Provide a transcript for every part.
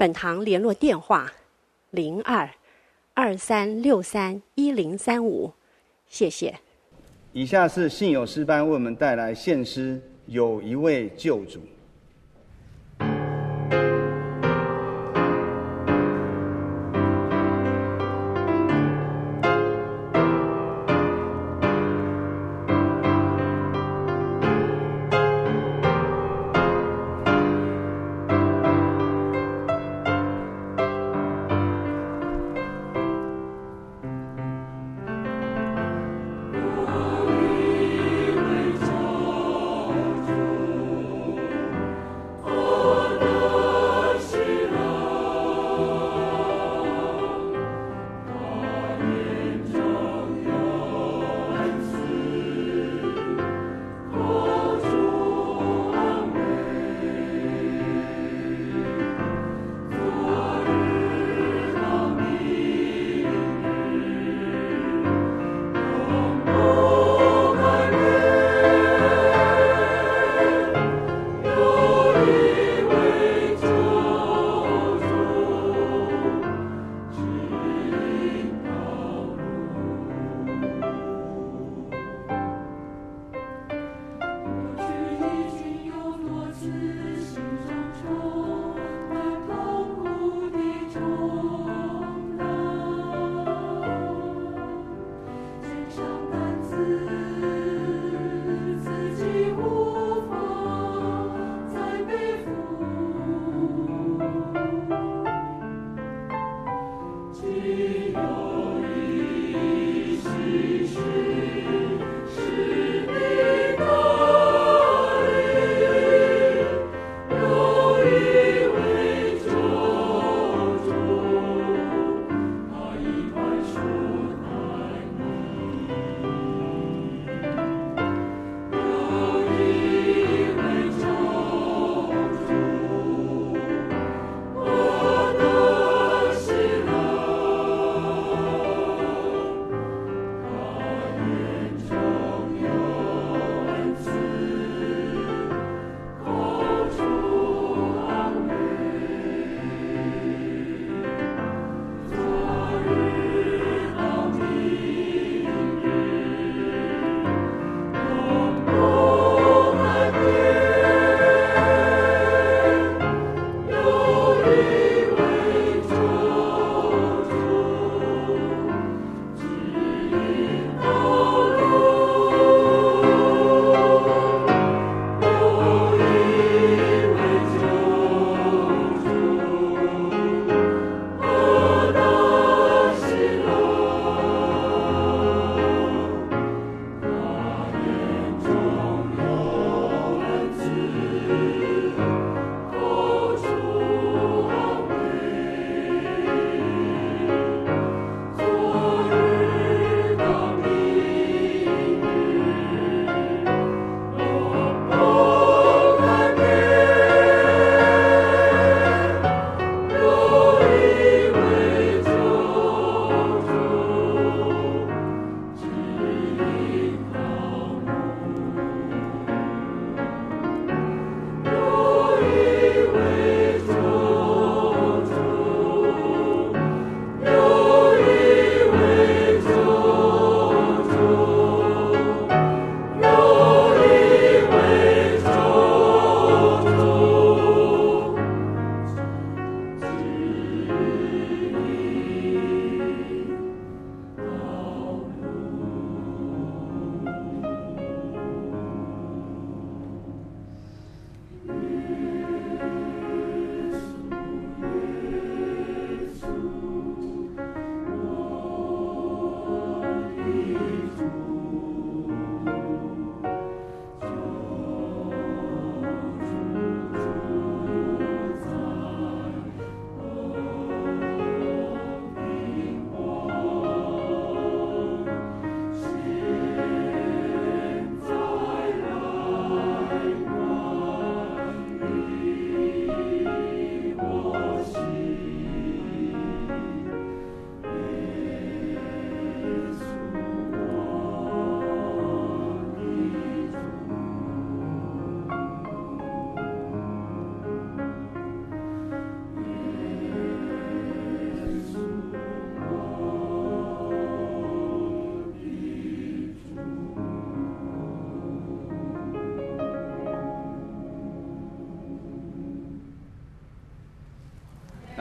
本堂联络电话：零二二三六三一零三五，谢谢。以下是信友诗班为我们带来献诗，有一位救主。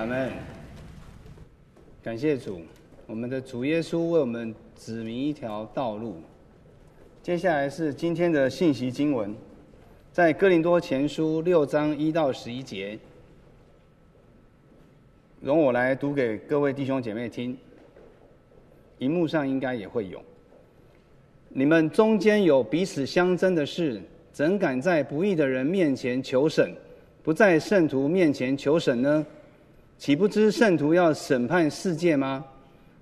们，感谢主，我们的主耶稣为我们指明一条道路。接下来是今天的信息经文，在哥林多前书六章一到十一节，容我来读给各位弟兄姐妹听。荧幕上应该也会有。你们中间有彼此相争的事，怎敢在不义的人面前求审，不在圣徒面前求审呢？岂不知圣徒要审判世界吗？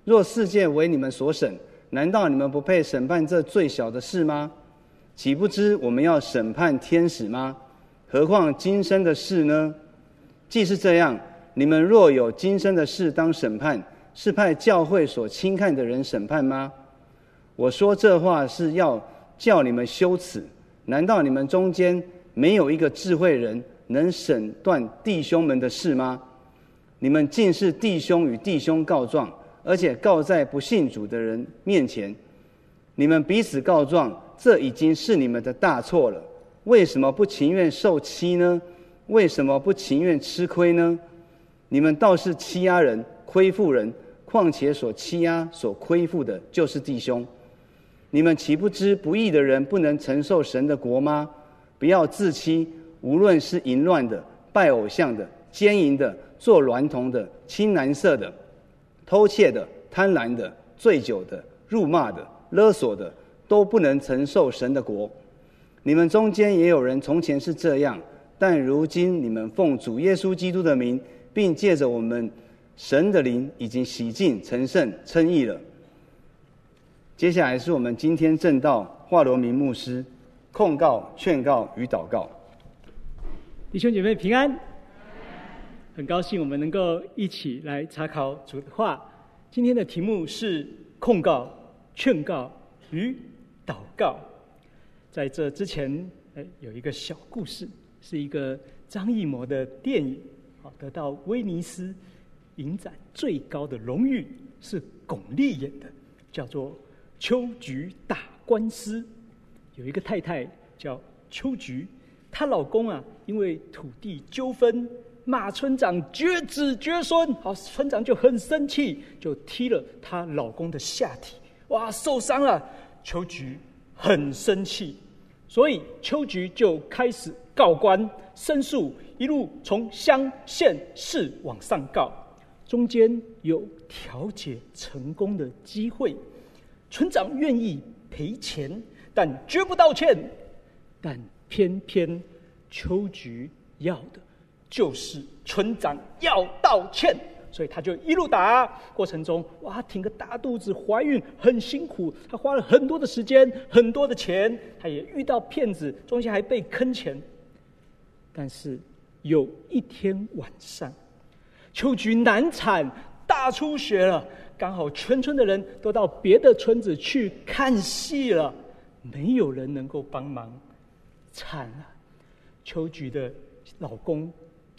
若世界为你们所审，难道你们不配审判这最小的事吗？岂不知我们要审判天使吗？何况今生的事呢？既是这样，你们若有今生的事当审判，是派教会所轻看的人审判吗？我说这话是要叫你们羞耻。难道你们中间没有一个智慧人能审断弟兄们的事吗？你们竟是弟兄与弟兄告状。而且告在不信主的人面前，你们彼此告状，这已经是你们的大错了。为什么不情愿受欺呢？为什么不情愿吃亏呢？你们倒是欺压人、亏负人，况且所欺压、所亏负的，就是弟兄。你们岂不知不义的人不能承受神的国吗？不要自欺，无论是淫乱的、拜偶像的、奸淫的、做娈童的、青蓝色的。偷窃的、贪婪的、醉酒的、辱骂的、勒索的，都不能承受神的国。你们中间也有人从前是这样，但如今你们奉主耶稣基督的名，并借着我们神的灵，已经洗净、成圣、称义了。接下来是我们今天正道华罗明牧师控告、劝告与祷告。弟兄姐妹平安。很高兴我们能够一起来查考主的话。今天的题目是控告、劝告与祷告。在这之前，哎，有一个小故事，是一个张艺谋的电影，啊，得到威尼斯影展最高的荣誉，是巩俐演的，叫做《秋菊打官司》。有一个太太叫秋菊，她老公啊，因为土地纠纷。骂村长绝子绝孙，好，村长就很生气，就踢了她老公的下体，哇，受伤了。秋菊很生气，所以秋菊就开始告官申诉，一路从乡县市往上告，中间有调解成功的机会，村长愿意赔钱，但绝不道歉，但偏偏秋菊要的。就是村长要道歉，所以他就一路打，过程中哇，挺个大肚子，怀孕很辛苦，他花了很多的时间，很多的钱，他也遇到骗子，中间还被坑钱。但是有一天晚上，秋菊难产，大出血了，刚好全村的人都到别的村子去看戏了，没有人能够帮忙，惨了，秋菊的老公。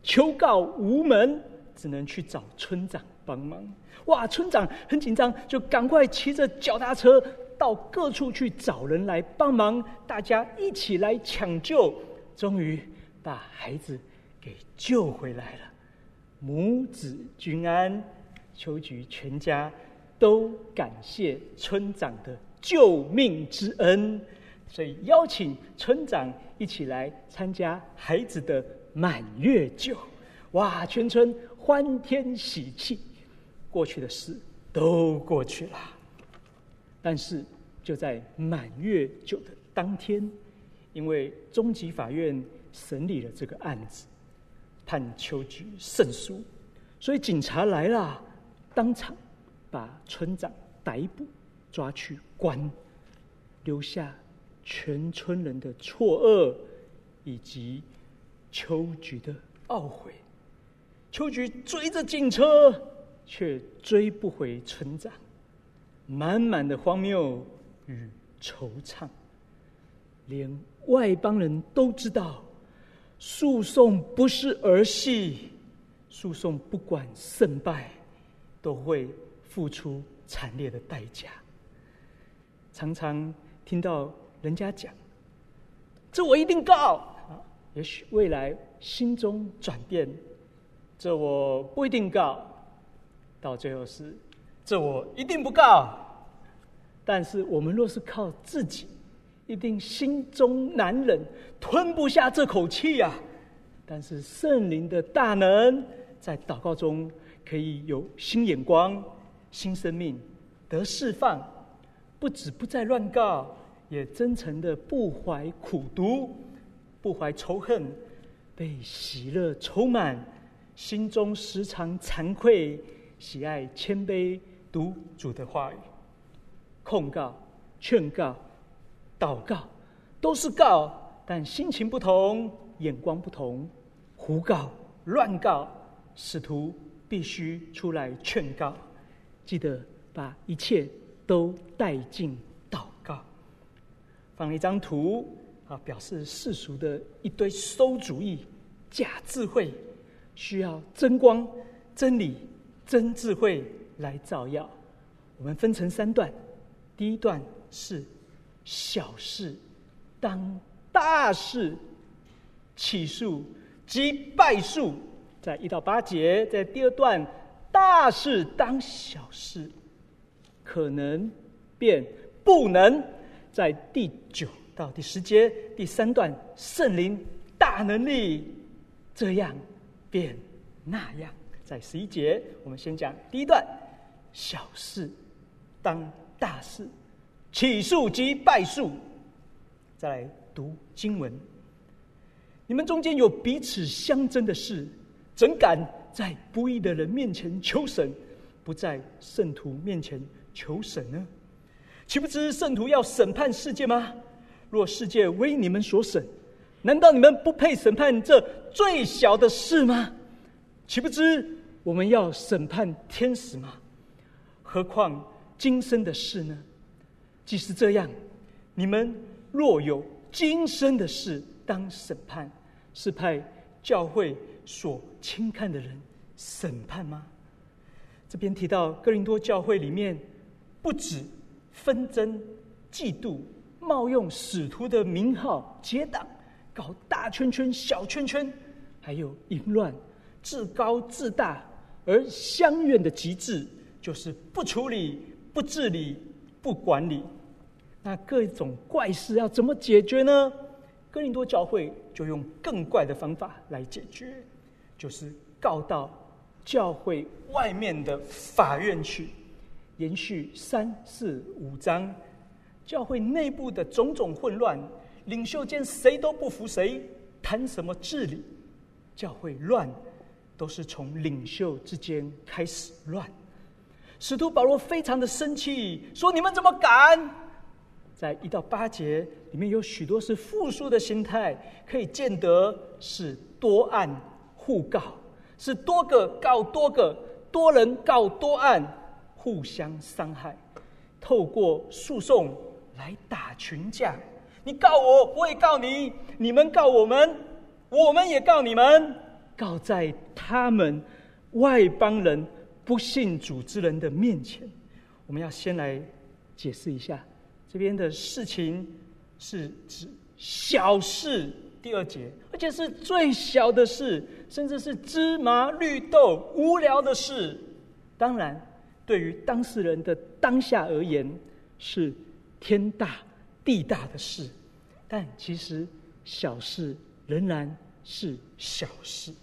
求告无门，只能去找村长帮忙。哇，村长很紧张，就赶快骑着脚踏车到各处去找人来帮忙，大家一起来抢救，终于把孩子给救回来了，母子均安。秋菊全家都感谢村长的救命之恩，所以邀请村长一起来参加孩子的。满月酒，哇！全村欢天喜气，过去的事都过去了。但是就在满月酒的当天，因为中级法院审理了这个案子，判秋菊胜诉，所以警察来了，当场把村长逮捕，抓去关，留下全村人的错愕以及。秋菊的懊悔，秋菊追着警车，却追不回村长，满满的荒谬与惆怅，连外邦人都知道，诉讼不是儿戏，诉讼不管胜败，都会付出惨烈的代价。常常听到人家讲，这我一定告。也许未来心中转变，这我不一定告，到最后是这我一定不告。但是我们若是靠自己，一定心中难忍，吞不下这口气呀、啊。但是圣灵的大能，在祷告中可以有新眼光、新生命得释放，不止不再乱告，也真诚的不怀苦毒，不怀仇恨，被喜乐充满，心中时常惭愧，喜爱谦卑读主的话语，控告、劝告、祷告，都是告，但心情不同，眼光不同。胡告、乱告，使徒必须出来劝告。记得把一切都带进祷告。放了一张图啊，表示世俗的一堆馊主意、假智慧，需要真光、真理、真智慧来照耀。我们分成三段，第一段是小事当大事，起诉。即败诉，在一到八节，在第二段，大事当小事，可能变不能，在第九到第十节，第三段，圣灵大能力，这样变那样，在十一节，我们先讲第一段，小事当大事，起诉即败诉，再来读经文。你们中间有彼此相争的事，怎敢在不义的人面前求神，不在圣徒面前求神呢？岂不知圣徒要审判世界吗？若世界为你们所审，难道你们不配审判这最小的事吗？岂不知我们要审判天使吗？何况今生的事呢？即使这样，你们若有今生的事当审判，是派教会所轻看的人审判吗？这边提到哥林多教会里面，不止纷争、嫉妒、冒用使徒的名号结党，搞大圈圈、小圈圈，还有淫乱、自高自大，而相怨的极致就是不处理、不治理、不管理。那各种怪事要怎么解决呢？哥林多教会就用更怪的方法来解决，就是告到教会外面的法院去，延续三四五章，教会内部的种种混乱，领袖间谁都不服谁，谈什么治理？教会乱，都是从领袖之间开始乱。使徒保罗非常的生气，说：“你们怎么敢？”在一到八节里面有许多是复数的形态，可以见得是多案互告，是多个告多个，多人告多案，互相伤害，透过诉讼来打群架。你告我，我也告你；你们告我们，我们也告你们。告在他们外邦人不信主之人的面前。我们要先来解释一下。这边的事情是指小事，第二节，而且是最小的事，甚至是芝麻绿豆无聊的事。当然，对于当事人的当下而言，是天大地大的事。但其实小事仍然是小事。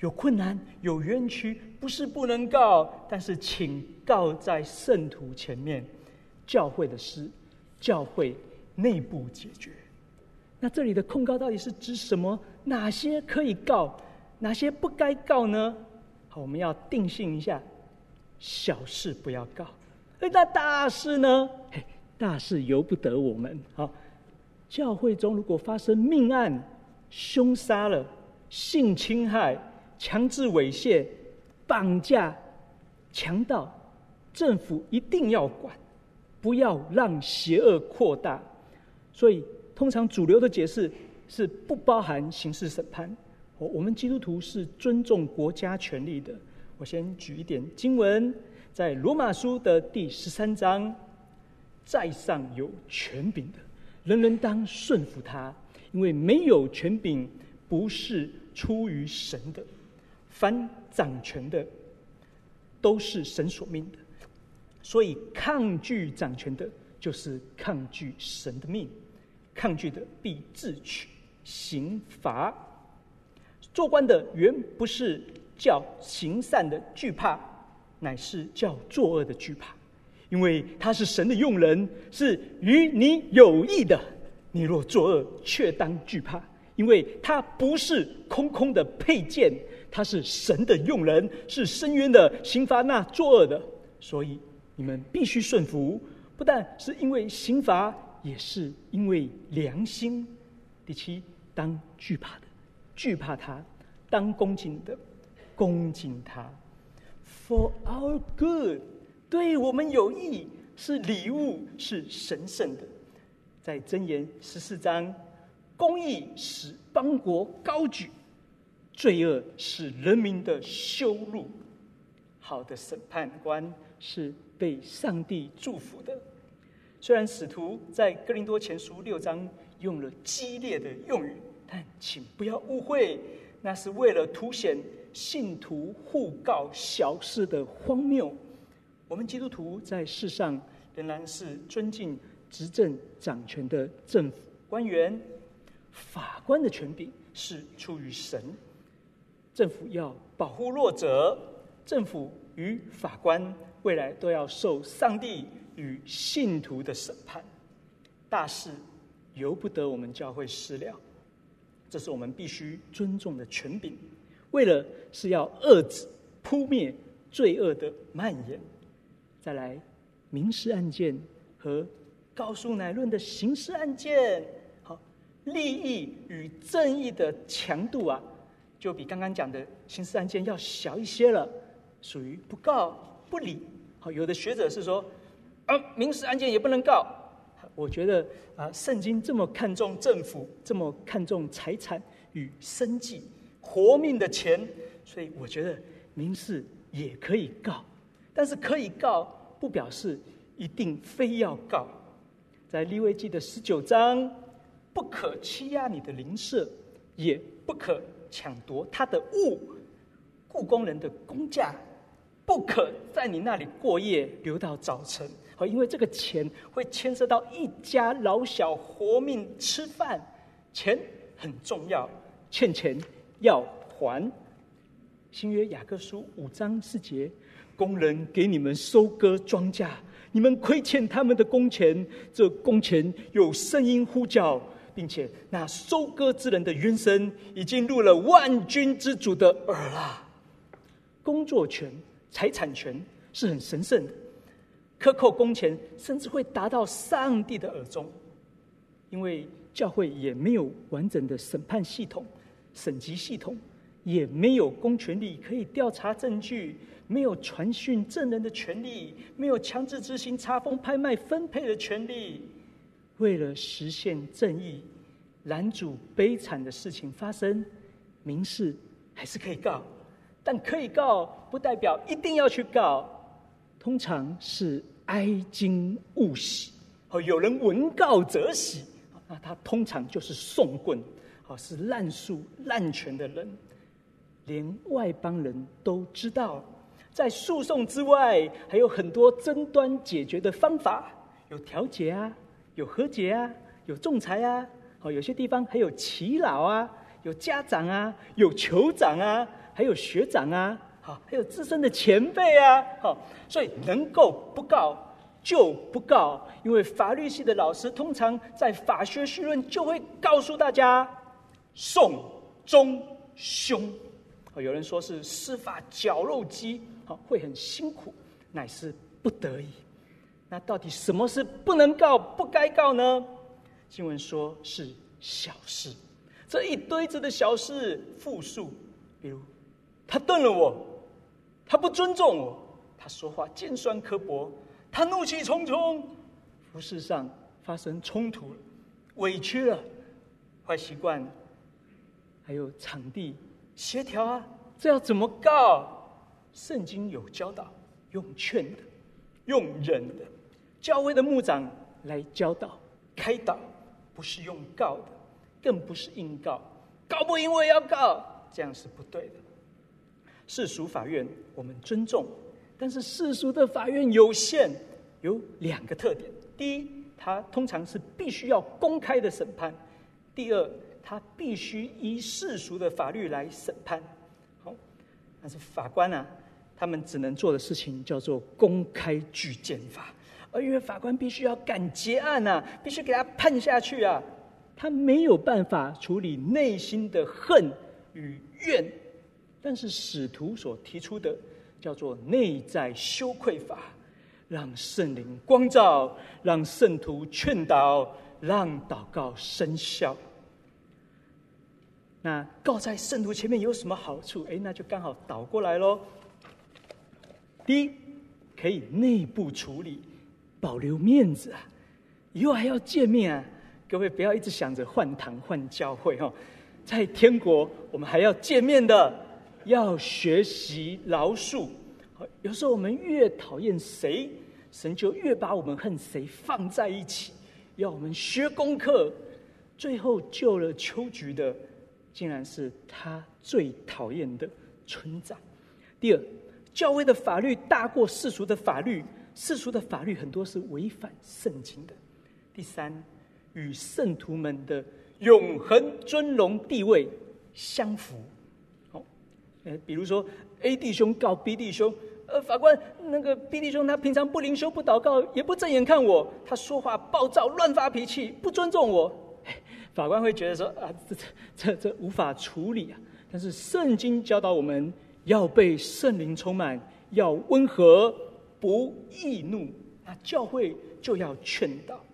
有困难、有冤屈，不是不能告，但是请告在圣徒前面。教会的事，教会内部解决。那这里的控告到底是指什么？哪些可以告，哪些不该告呢？好，我们要定性一下，小事不要告。那大事呢？大事由不得我们。好，教会中如果发生命案、凶杀了、性侵害、强制猥亵、绑架、强盗，政府一定要管。不要让邪恶扩大，所以通常主流的解释是不包含刑事审判。我我们基督徒是尊重国家权力的。我先举一点经文，在罗马书的第十三章，在上有权柄的，人人当顺服他，因为没有权柄不是出于神的。凡掌权的，都是神所命的，所以抗拒掌权的，就是抗拒神的命。抗拒的，必自取刑罚。做官的，原不是叫行善的惧怕，乃是叫作恶的惧怕，因为他是神的用人，是与你有益的。你若作恶，却当惧怕，因为他不是空空的佩剑，他是神的用人，是深渊的，刑罚那作恶的。所以你们必须顺服，不但是因为刑罚，也是因为良心。第七，当惧怕的，惧怕他；当恭敬的，恭敬他。For our good，对我们有益，是礼物，是神圣的。在箴言十四章，公义使邦国高举，罪恶使人民的羞辱。好的审判官是被上帝祝福的。虽然使徒在哥林多前书六章用了激烈的用语，但请不要误会，那是为了凸显信徒互告小事的荒谬。我们基督徒在世上仍然是尊敬。执政掌权的政府官员、法官的权柄是出于神。政府要保护弱者，政府与法官未来都要受上帝与信徒的审判。大事由不得我们教会私了，这是我们必须尊重的权柄。为了是要遏止、扑灭罪恶的蔓延。再来，民事案件和。告诉乃论的刑事案件，好，利益与正义的强度啊，就比刚刚讲的刑事案件要小一些了，属于不告不理。好，有的学者是说，啊，民事案件也不能告。我觉得啊，圣经这么看重政府，这么看重财产与生计、活命的钱，所以我觉得民事也可以告，但是可以告，不表示一定非要告。在利未记的十九章，不可欺压你的邻舍，也不可抢夺他的物。雇工人的工价，不可在你那里过夜，留到早晨。好，因为这个钱会牵涉到一家老小活命吃饭，钱很重要，欠钱要还。新约雅各书五章四节，工人给你们收割庄稼。你们亏欠他们的工钱，这工钱有声音呼叫，并且那收割之人的冤声已经入了万军之主的耳了。工作权、财产权是很神圣的，克扣工钱甚至会达到上帝的耳中，因为教会也没有完整的审判系统、审级系统，也没有公权力可以调查证据。没有传讯证人的权利，没有强制执行查封、拍卖、分配的权利。为了实现正义，拦阻悲惨的事情发生，民事还是可以告，但可以告不代表一定要去告。通常是哀矜勿喜，哦，有人闻告则喜，那他通常就是送棍，哦，是滥诉滥权的人，连外邦人都知道。在诉讼之外，还有很多争端解决的方法，有调解啊，有和解啊，有仲裁啊。哦，有些地方还有耆老啊，有家长啊，有酋长啊，还有学长啊，好，还有资深的前辈啊。好，所以能够不告就不告，因为法律系的老师通常在法学绪论就会告诉大家，讼中凶。有人说是司法绞肉机。好，会很辛苦，乃是不得已。那到底什么是不能告、不该告呢？经文说是小事，这一堆子的小事复数，比如他瞪了我，他不尊重我，他说话尖酸刻薄，他怒气冲冲，服饰上发生冲突了，委屈了，坏习惯，还有场地协调啊，这要怎么告？圣经有教导，用劝的，用忍的，教会的牧长来教导、开导，不是用告的，更不是硬告，告不赢我也要告，这样是不对的。世俗法院我们尊重，但是世俗的法院有限，有两个特点：第一，它通常是必须要公开的审判；第二，他必须依世俗的法律来审判。好，但是法官啊，他们只能做的事情叫做公开具见法，而因为法官必须要赶结案啊，必须给他判下去啊，他没有办法处理内心的恨与怨。但是使徒所提出的叫做内在羞愧法，让圣灵光照，让圣徒劝导，让祷告生效。那告在圣徒前面有什么好处？哎，那就刚好倒过来喽。第一，可以内部处理，保留面子啊，以后还要见面啊。各位不要一直想着换堂换教会哦，在天国我们还要见面的。要学习饶恕。有时候我们越讨厌谁，神就越把我们恨谁放在一起，要我们学功课。最后救了秋菊的，竟然是他最讨厌的村长。第二，教会的法律大过世俗的法律，世俗的法律很多是违反圣经的。第三，与圣徒们的永恒尊荣地位相符。呃，比如说 A 弟兄告 B 弟兄，呃，法官那个 B 弟兄他平常不灵修、不祷告，也不正眼看我，他说话暴躁、乱发脾气、不尊重我，法官会觉得说啊，这这这这无法处理啊。但是圣经教导我们要被圣灵充满，要温和，不易怒。那教会就要劝导。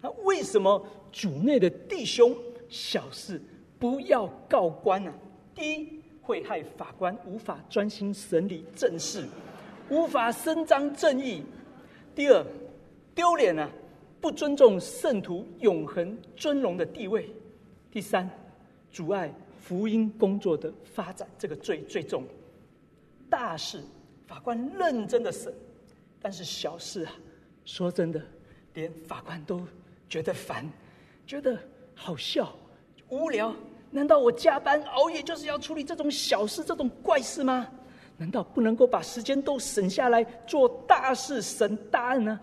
那为什么主内的弟兄小事不要告官呢、啊？第一。会害法官无法专心审理正事，无法伸张正义。第二，丢脸啊，不尊重圣徒永恒尊荣的地位。第三，阻碍福音工作的发展。这个最最重。大事法官认真的审，但是小事啊，说真的，连法官都觉得烦，觉得好笑，无聊。难道我加班熬夜就是要处理这种小事、这种怪事吗？难道不能够把时间都省下来做大事、审大案呢？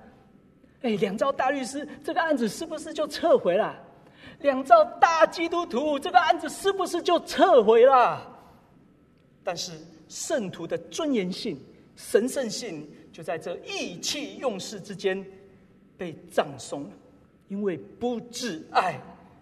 哎，两兆大律师这个案子是不是就撤回了？两兆大基督徒这个案子是不是就撤回了？但是圣徒的尊严性、神圣性就在这意气用事之间被葬送了，因为不自爱，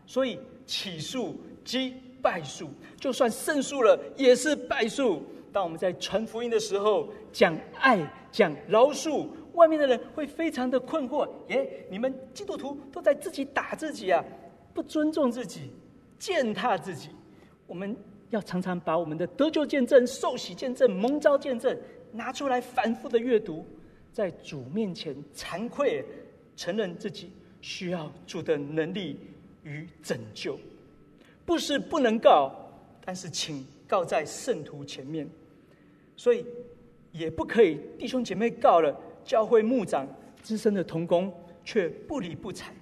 所以起诉。即败诉，就算胜诉了，也是败诉。当我们在传福音的时候，讲爱、讲饶恕，外面的人会非常的困惑：耶，你们基督徒都在自己打自己啊，不尊重自己，践踏自己。我们要常常把我们的得救见证、受洗见证、蒙召见证拿出来，反复的阅读，在主面前惭愧承认自己需要主的能力与拯救。不是不能告，但是请告在圣徒前面，所以也不可以弟兄姐妹告了，教会牧长资深的同工却不理不睬。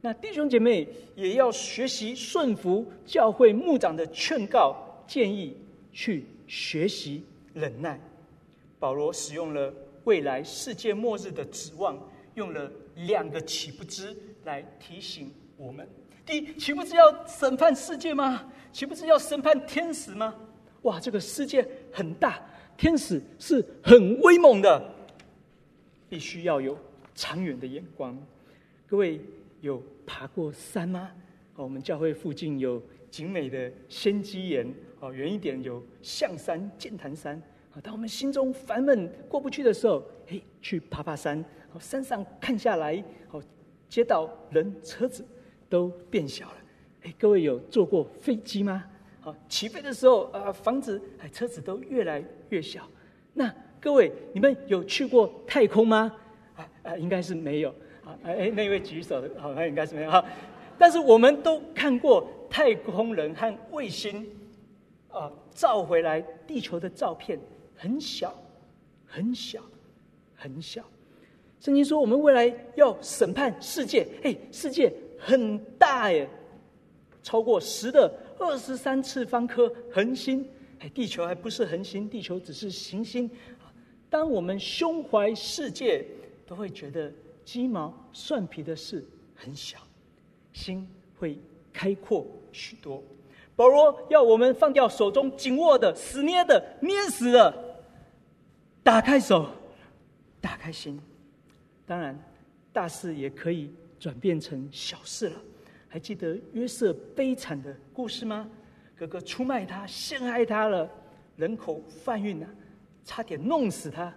那弟兄姐妹也要学习顺服教会牧长的劝告建议，去学习忍耐。保罗使用了未来世界末日的指望，用了两个岂不知来提醒我们。第一，岂不知要审判世界吗？岂不知要审判天使吗？哇，这个世界很大，天使是很威猛的，必须要有长远的眼光。各位有爬过山吗？我们教会附近有景美的仙迹岩，哦，远一点有象山、剑潭山。当我们心中烦闷过不去的时候，嘿，去爬爬山，山上看下来，哦，街道、人、车子。都变小了，哎，各位有坐过飞机吗？好，起飞的时候啊，房子、哎，车子都越来越小。那各位，你们有去过太空吗？啊啊，应该是没有。啊，哎，那位举手的，好，那应该是没有。哈，但是我们都看过太空人和卫星啊照回来地球的照片，很小，很小，很小。圣经说，我们未来要审判世界，哎，世界。很大耶，超过十的二十三次方颗恒星，哎，地球还不是恒星，地球只是行星。当我们胸怀世界，都会觉得鸡毛蒜皮的事很小，心会开阔许多。保罗要我们放掉手中紧握的、死捏的、捏死的，打开手，打开心。当然，大事也可以转变成小事了。还记得约瑟悲惨的故事吗？哥哥出卖他，陷害他了，人口贩运啊，差点弄死他。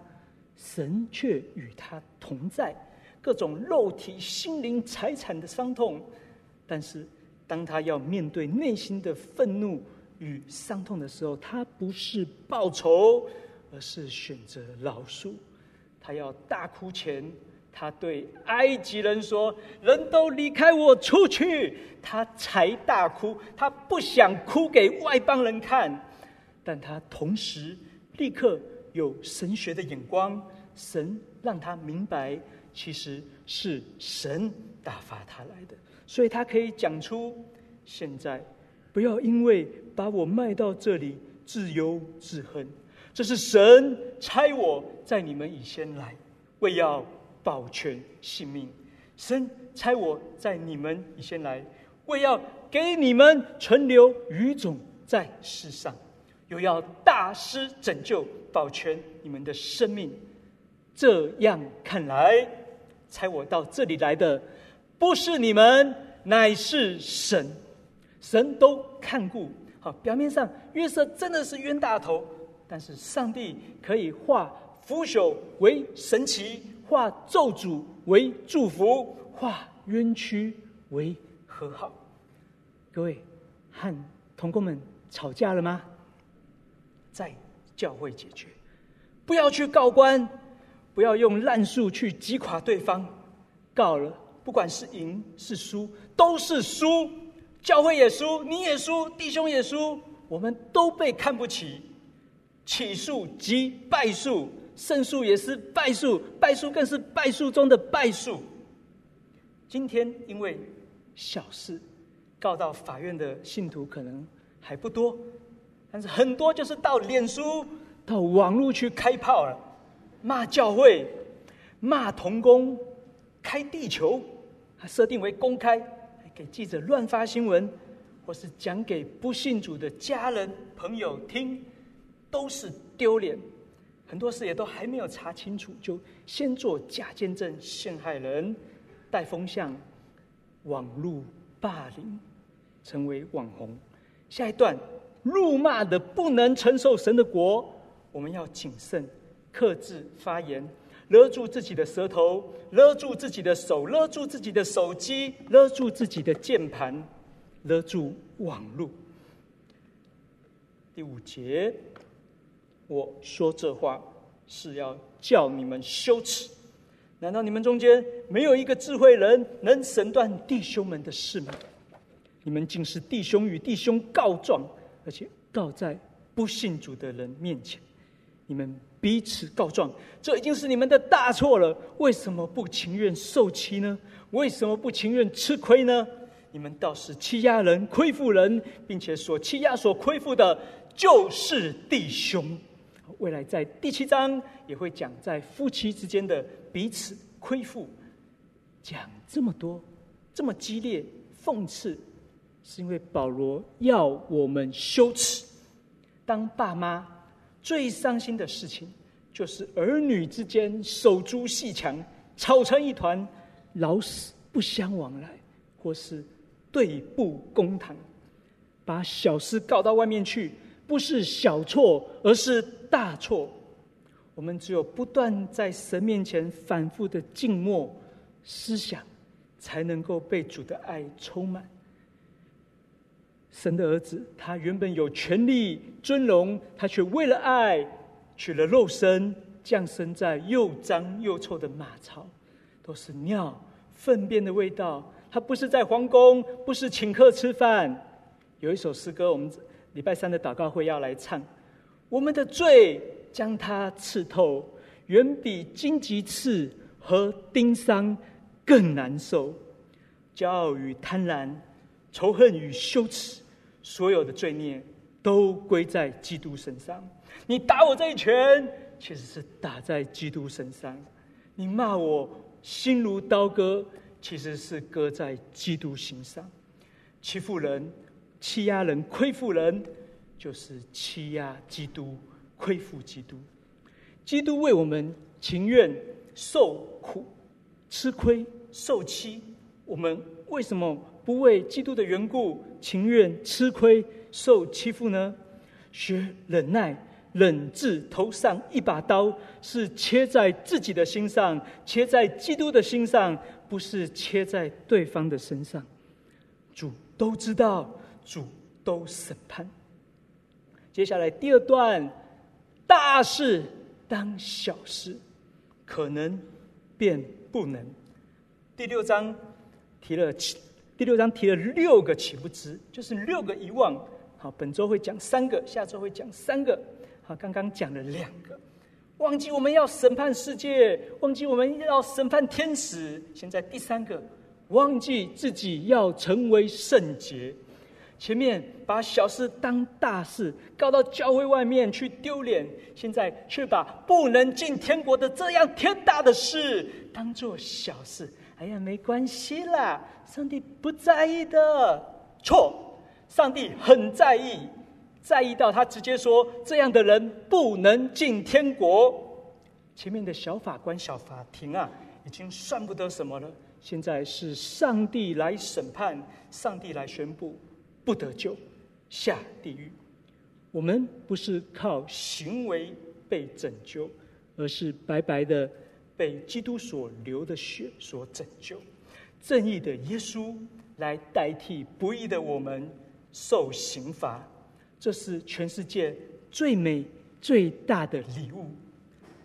神却与他同在，各种肉体、心灵、财产的伤痛。但是，当他要面对内心的愤怒与伤痛的时候，他不是报仇，而是选择饶恕。他要大哭前。他对埃及人说：“人都离开我出去。”他才大哭，他不想哭给外邦人看，但他同时立刻有神学的眼光，神让他明白，其实是神打发他来的，所以他可以讲出：“现在不要因为把我卖到这里自忧自恨，这是神差我在你们以先来，为要。”保全性命，神差我在你们以先来，为要给你们存留余种在世上，又要大施拯救，保全你们的生命。这样看来，差我到这里来的不是你们，乃是神。神都看顾。好，表面上约瑟真的是冤大头，但是上帝可以化腐朽为神奇。化咒诅为祝福，化冤屈为和好。各位，和同工们吵架了吗？在教会解决，不要去告官，不要用烂数去击垮对方。告了，不管是赢是输，都是输。教会也输，你也输，弟兄也输，我们都被看不起。起诉即败诉。胜诉也是败诉，败诉更是败诉中的败诉。今天因为小事告到法院的信徒可能还不多，但是很多就是到脸书、到网络去开炮了，骂教会、骂童工、开地球，还设定为公开，给记者乱发新闻，或是讲给不信主的家人朋友听，都是丢脸。很多事也都还没有查清楚，就先做假见证陷害人，带风向，网络霸凌，成为网红。下一段，辱骂的不能承受神的国，我们要谨慎，克制发言，勒住自己的舌头，勒住自己的手，勒住自己的手机，勒住自己的键盘，勒住网路。第五节。我说这话是要叫你们羞耻。难道你们中间没有一个智慧人能审断弟兄们的事吗？你们竟是弟兄与弟兄告状，而且告在不信主的人面前。你们彼此告状，这已经是你们的大错了。为什么不情愿受欺呢？为什么不情愿吃亏呢？你们倒是欺压人、亏负人，并且所欺压、所亏负的，就是弟兄。未来在第七章也会讲在夫妻之间的彼此亏负，讲这么多，这么激烈讽刺，是因为保罗要我们羞耻。当爸妈最伤心的事情，就是儿女之间手足鬩墙，吵成一团，老死不相往来，或是对簿公堂，把小事告到外面去。不是小错，而是大错。我们只有不断在神面前反复的静默思想，才能够被主的爱充满。神的儿子，他原本有权力、尊荣，他却为了爱，取了肉身，降生在又脏又臭的马槽，都是尿、粪便的味道。他不是在皇宫，不是请客吃饭。有一首诗歌，我们。礼拜三的祷告会要来唱，我们的罪将他刺透，远比荆棘刺和钉伤更难受。骄傲与贪婪，仇恨与羞耻，所有的罪孽都归在基督身上。你打我这一拳，其实是打在基督身上；你骂我心如刀割，其实是割在基督心上。欺负人、欺压人、亏负人，就是欺压基督、亏负基督。基督为我们情愿受苦、吃亏、受欺，我们为什么不为基督的缘故情愿吃亏、受欺负呢？学忍耐，忍字头上一把刀，是切在自己的心上，切在基督的心上，不是切在对方的身上。主都知道，主都审判。接下来第二段，大事。当小事，可能变不能。第六章提了七，第六章提了六个岂不知，就是六个遗忘。好，本周会讲三个，下周会讲三个。好，刚刚讲了两个，忘记我们要审判世界，忘记我们要审判天使。现在第三个，忘记自己要成为圣洁。前面把小事当大事，告到教会外面去丢脸；现在却把不能进天国的这样天大的事当做小事。哎呀，没关系啦，上帝不在意的。错，上帝很在意，在意到他直接说这样的人不能进天国。前面的小法官、小法庭啊，已经算不得什么了。现在是上帝来审判，上帝来宣布。不得救，下地狱。我们不是靠行为被拯救，而是白白的被基督所流的血所拯救。正义的耶稣来代替不义的我们受刑罚，这是全世界最美最大的礼物。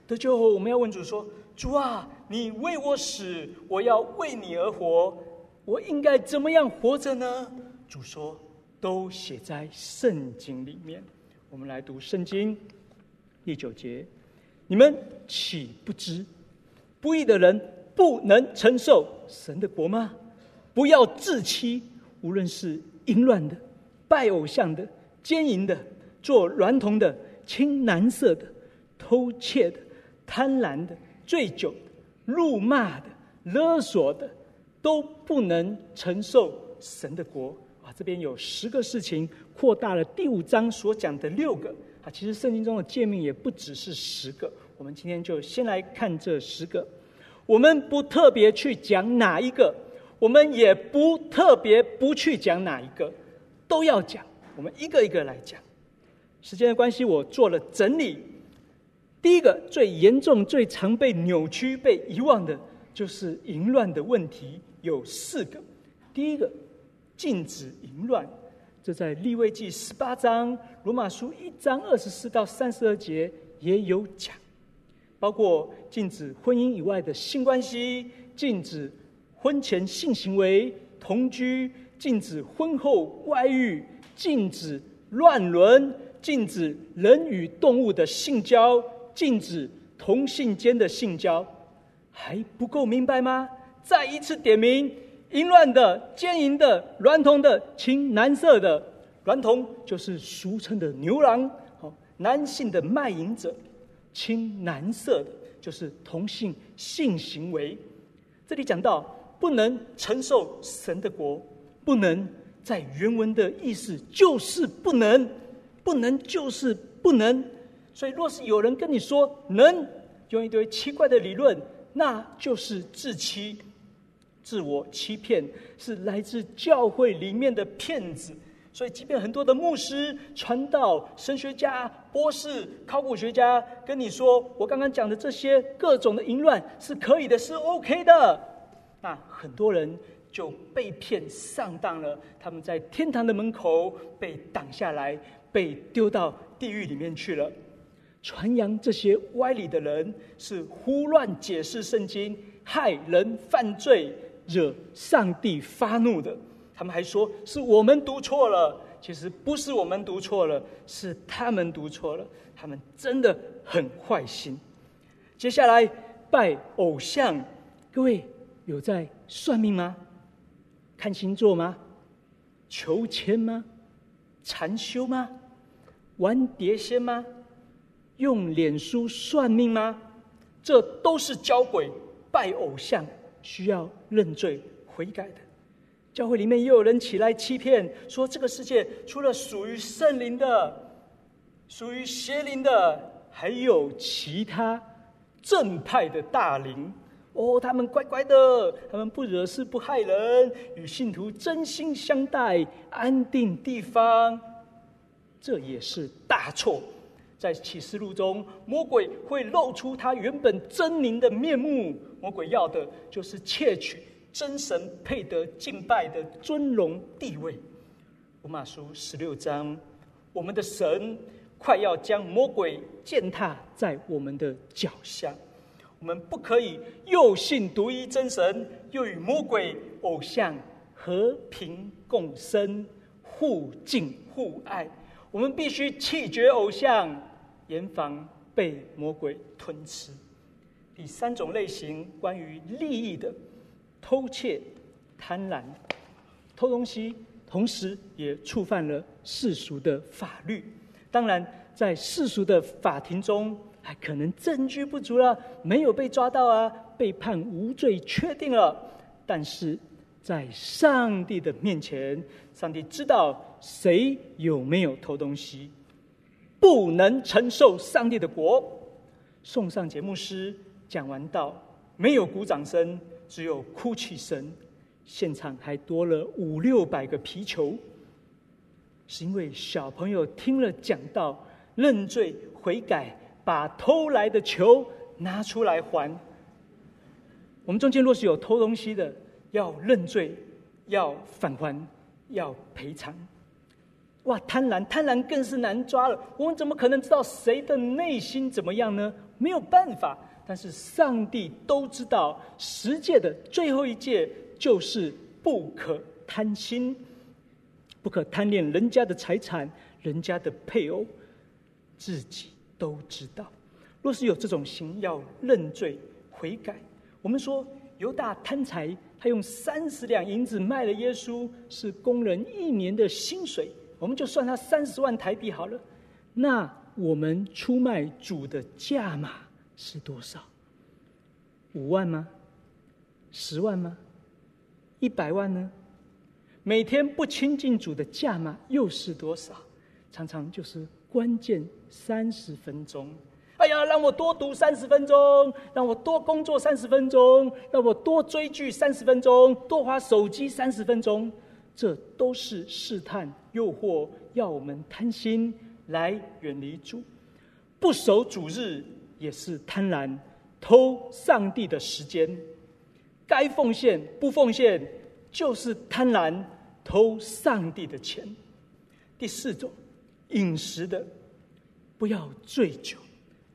得救后，我们要问主说：“主啊，你为我死，我要为你而活，我应该怎么样活着呢？”主说。都写在圣经里面。我们来读圣经第九节：你们岂不知，不义的人不能承受神的国吗？不要自欺，无论是淫乱的、拜偶像的、奸淫的、做娈童的、亲男色的、偷窃的、贪婪的、醉酒的、辱骂的、勒索的，都不能承受神的国。啊这边有十个事情，扩大了第五章所讲的六个。啊，其实圣经中的诫命也不只是十个。我们今天就先来看这十个。我们不特别去讲哪一个，我们也不特别不去讲哪一个，都要讲。我们一个一个来讲。时间的关系，我做了整理。第一个最严重、最常被扭曲、被遗忘的，就是淫乱的问题，有四个。第一个。禁止淫乱，这在利未记十八章、罗马书一章二十四到三十二节也有讲，包括禁止婚姻以外的性关系，禁止婚前性行为、同居，禁止婚后外遇，禁止乱伦，禁止人与动物的性交，禁止同性间的性交，还不够明白吗？再一次点名。淫乱的、奸淫的、娈童的、情男色的，娈童就是俗称的牛郎，好，男性的卖淫者；亲男色的，就是同性性行为。这里讲到不能承受神的国，不能在原文的意思就是不能，不能就是不能。所以，若是有人跟你说能，用一堆奇怪的理论，那就是自欺。自我欺骗是来自教会里面的骗子，所以即便很多的牧师、传道、神学家、博士、考古学家跟你说，我刚刚讲的这些各种的淫乱是可以的，是 OK 的，那很多人就被骗上当了，他们在天堂的门口被挡下来，被丢到地狱里面去了。传扬这些歪理的人是胡乱解释圣经，害人犯罪。惹上帝发怒的，他们还说是我们读错了，其实不是我们读错了，是他们读错了。他们真的很坏心。接下来拜偶像，各位有在算命吗？看星座吗？求签吗？禅修吗？玩碟仙吗？用脸书算命吗？这都是交鬼拜偶像，需要认罪悔改的。教会里面也有人起来欺骗，说这个世界除了属于圣灵的、属于邪灵的，还有其他正派的大灵。哦，他们乖乖的，他们不惹事不害人，与信徒真心相待，安定地方。这也是大错。在启示录中，魔鬼会露出他原本狰狞的面目。魔鬼要的就是窃取真神配得敬拜的尊荣地位。罗马书十六章，我们的神快要将魔鬼践踏在我们的脚下。我们不可以又信独一真神，又与魔鬼偶像和平共生，互敬互爱。我们必须弃绝偶像，严防被魔鬼吞吃。第三种类型，关于利益的偷窃、贪婪、偷东西，同时也触犯了世俗的法律。当然，在世俗的法庭中。还可能证据不足了，没有被抓到啊，被判无罪确定了。但是在上帝的面前，上帝知道谁有没有偷东西，不能承受上帝的国。送上节目师讲完道，没有鼓掌声，只有哭泣声，现场还多了五六百个皮球，是因为小朋友听了讲道，认罪悔改。把偷来的球拿出来还。我们中间若是有偷东西的，要认罪，要返还，要赔偿。哇，贪婪，贪婪更是难抓了。我们怎么可能知道谁的内心怎么样呢？没有办法。但是上帝都知道，十诫的最后一诫就是不可贪心，不可贪恋人家的财产、人家的配偶、自己。都知道，若是有这种心，要认罪悔改。我们说犹大贪财，他用三十两银子卖了耶稣，是工人一年的薪水，我们就算他三十万台币好了。那我们出卖主的价码是多少？五万吗？十万吗？一百万呢？每天不亲近主的价码又是多少？常常就是。关键三十分钟，哎呀，让我多读三十分钟，让我多工作三十分钟，让我多追剧三十分钟，多花手机三十分钟，这都是试探、诱惑，要我们贪心来远离主。不守主日也是贪婪，偷上帝的时间。该奉献不奉献，就是贪婪，偷上帝的钱。第四种。饮食的，不要醉酒，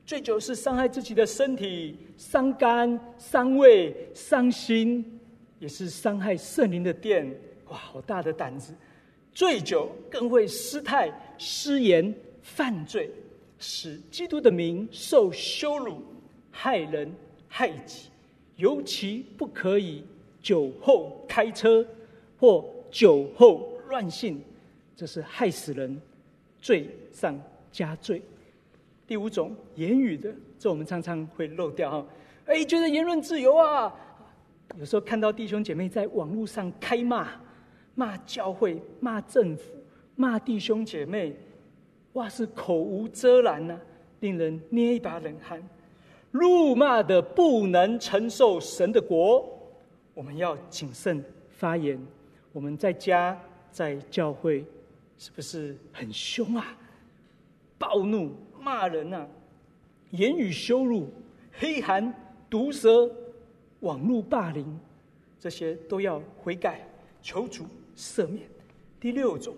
醉酒是伤害自己的身体，伤肝、伤胃、伤心，也是伤害圣灵的殿。哇，好大的胆子！醉酒更会失态、失言、犯罪，使基督的名受羞辱，害人害己。尤其不可以酒后开车或酒后乱性，这是害死人。罪上加罪。第五种言语的，这我们常常会漏掉哈。哎，觉得言论自由啊，有时候看到弟兄姐妹在网络上开骂，骂教会、骂政府、骂弟兄姐妹，哇，是口无遮拦呐、令人捏一把冷汗。怒骂的不能承受神的国，我们要谨慎发言。我们在家，在教会。是不是很凶啊？暴怒骂人啊，言语羞辱、黑寒、毒舌、网络霸凌，这些都要悔改，求主赦免。第六种，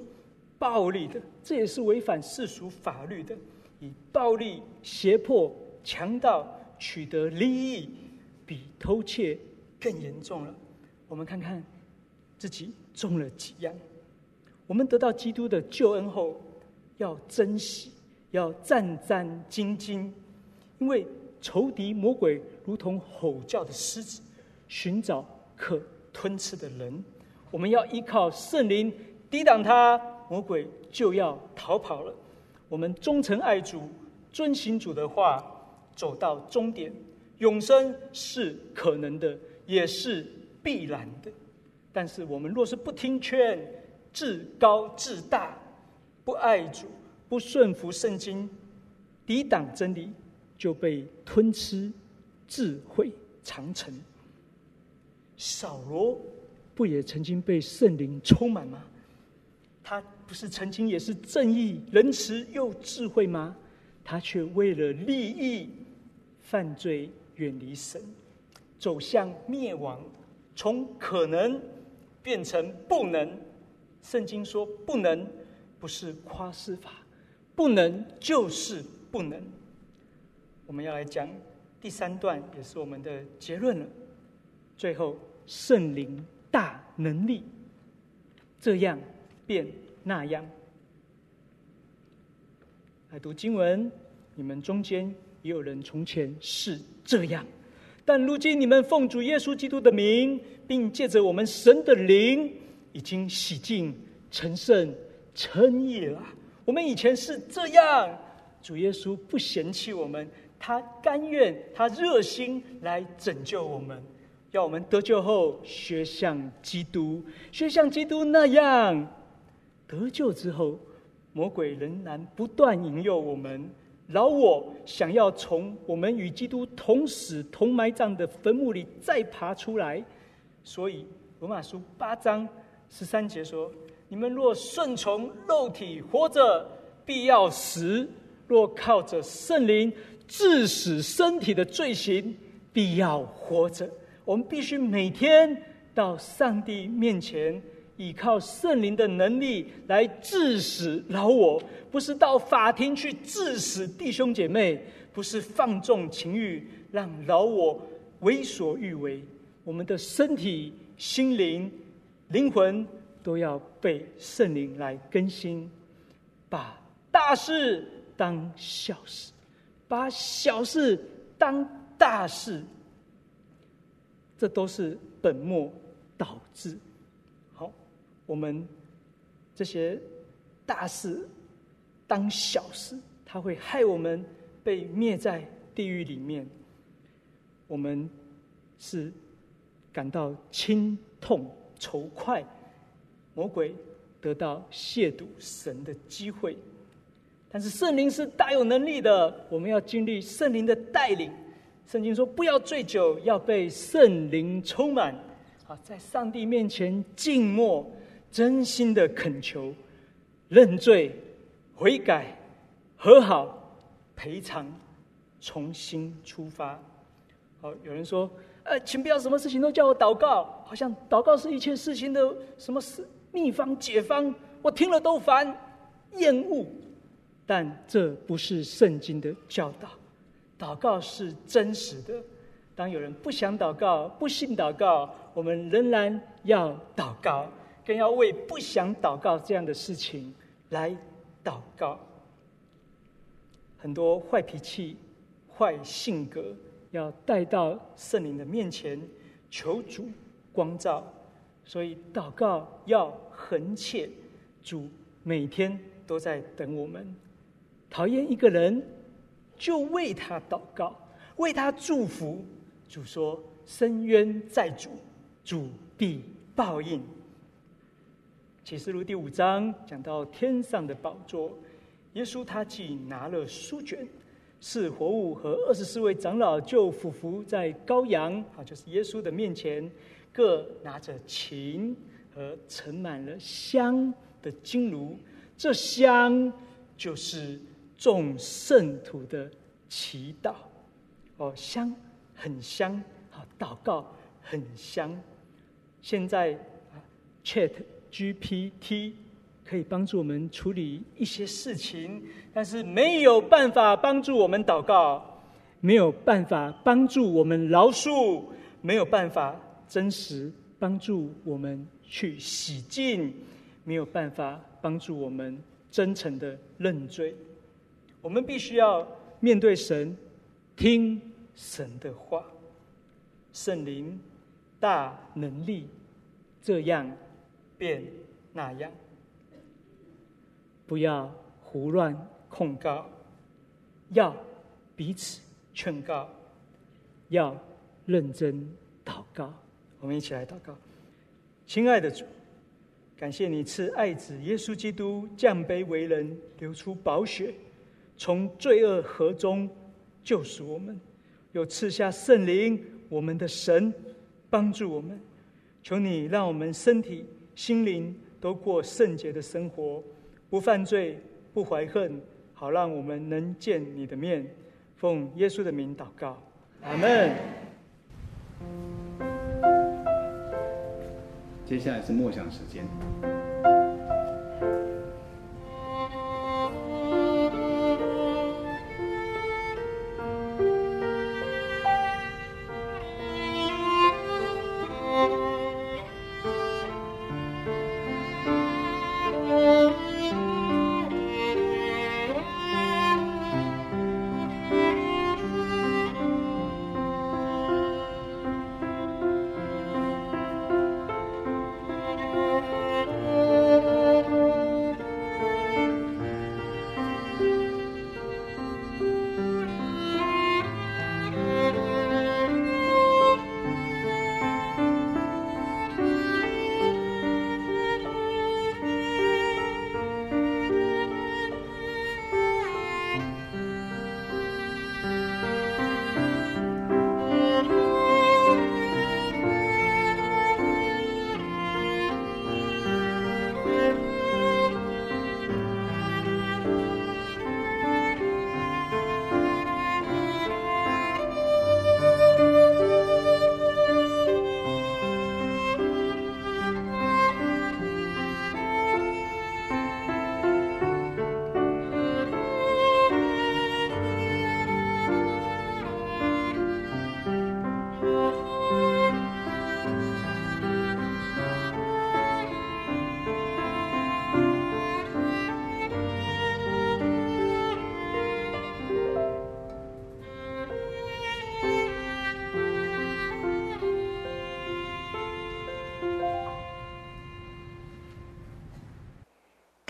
暴力的，这也是违反世俗法律的，以暴力胁迫、强盗取得利益，比偷窃更严重了。我们看看自己中了几样。我们得到基督的救恩后，要珍惜，要战战兢兢，因为仇敌魔鬼如同吼叫的狮子，寻找可吞吃的人。我们要依靠圣灵抵挡他，魔鬼就要逃跑了。我们忠诚爱主，遵行主的话，走到终点，永生是可能的，也是必然的。但是我们若是不听劝，自高自大，不爱主，不顺服圣经，抵挡真理，就被吞吃智慧长城。扫罗不也曾经被圣灵充满吗？他不是曾经也是正义、仁慈又智慧吗？他却为了利益犯罪，远离神，走向灭亡，从可能变成不能。圣经说不能，不是夸饰法，不能就是不能。我们要来讲第三段，也是我们的结论了。最后，圣灵大能力，这样变那样。来读经文，你们中间也有人从前是这样，但如今你们奉主耶稣基督的名，并借着我们神的灵，已经洗净、成圣、称义了。我们以前是这样，主耶稣不嫌弃我们，他甘愿，他热心来拯救我们，要我们得救后学像基督，学像基督那样。得救之后，魔鬼仍然不断引诱我们，老我想要从我们与基督同死同埋葬的坟墓里再爬出来，所以罗马书八章。十三节说：“你们若顺从肉体活着，必要死；若靠着圣灵致死身体的罪行，必要活着。”我们必须每天到上帝面前，依靠圣灵的能力来治死老我，不是到法庭去治死弟兄姐妹，不是放纵情欲，让老我为所欲为。我们的身体、心灵。灵魂都要被圣灵来更新，把大事当小事，把小事当大事，这都是本末倒置。我们这些大事当小事，它会害我们被灭在地狱里面。我们是感到心痛。仇快，魔鬼得到亵渎神的机会，但是圣灵是大有能力的，我们要经历圣灵的带领。圣经说：“不要醉酒，要被圣灵充满。”啊，在上帝面前静默，真心的恳求、认罪、悔改、和好、赔偿、重新出发。好，有人说。呃，请不要什么事情都叫我祷告，好像祷告是一切事情的什么是秘方解方，我听了都烦厌恶。但这不是圣经的教导，祷告是真实的。当有人不想祷告、不信祷告，我们仍然要祷告，更要为不想祷告这样的事情来祷告。很多坏脾气、坏性格。要带到圣灵的面前，求主光照，所以祷告要恒切。主每天都在等我们。讨厌一个人，就为他祷告，为他祝福。主说：“伸冤在主，主必报应。”启示录第五章讲到天上的宝座，耶稣他既拿了书卷。四活物和二十四位长老就俯伏在羔羊啊，就是耶稣的面前，各拿着琴和盛满了香的金炉。这香就是众圣徒的祈祷。哦，香很香，好，祷告很香。现在 Chat GPT。可以帮助我们处理一些事情，但是没有办法帮助我们祷告，没有办法帮助我们饶恕，没有办法真实帮助我们去洗净，没有办法帮助我们真诚的认罪。我们必须要面对神，听神的话，圣灵大能力，这样变那样。不要胡乱控告，要彼此劝告，要认真祷告。我们一起来祷告，亲爱的主，感谢你赐爱子耶稣基督降卑为人，流出宝血，从罪恶河中救赎我们，又赐下圣灵，我们的神帮助我们。求你让我们身体、心灵都过圣洁的生活，不犯罪，不怀恨，好让我们能见你的面。奉耶稣的名祷告，阿门。接下来是默想时间。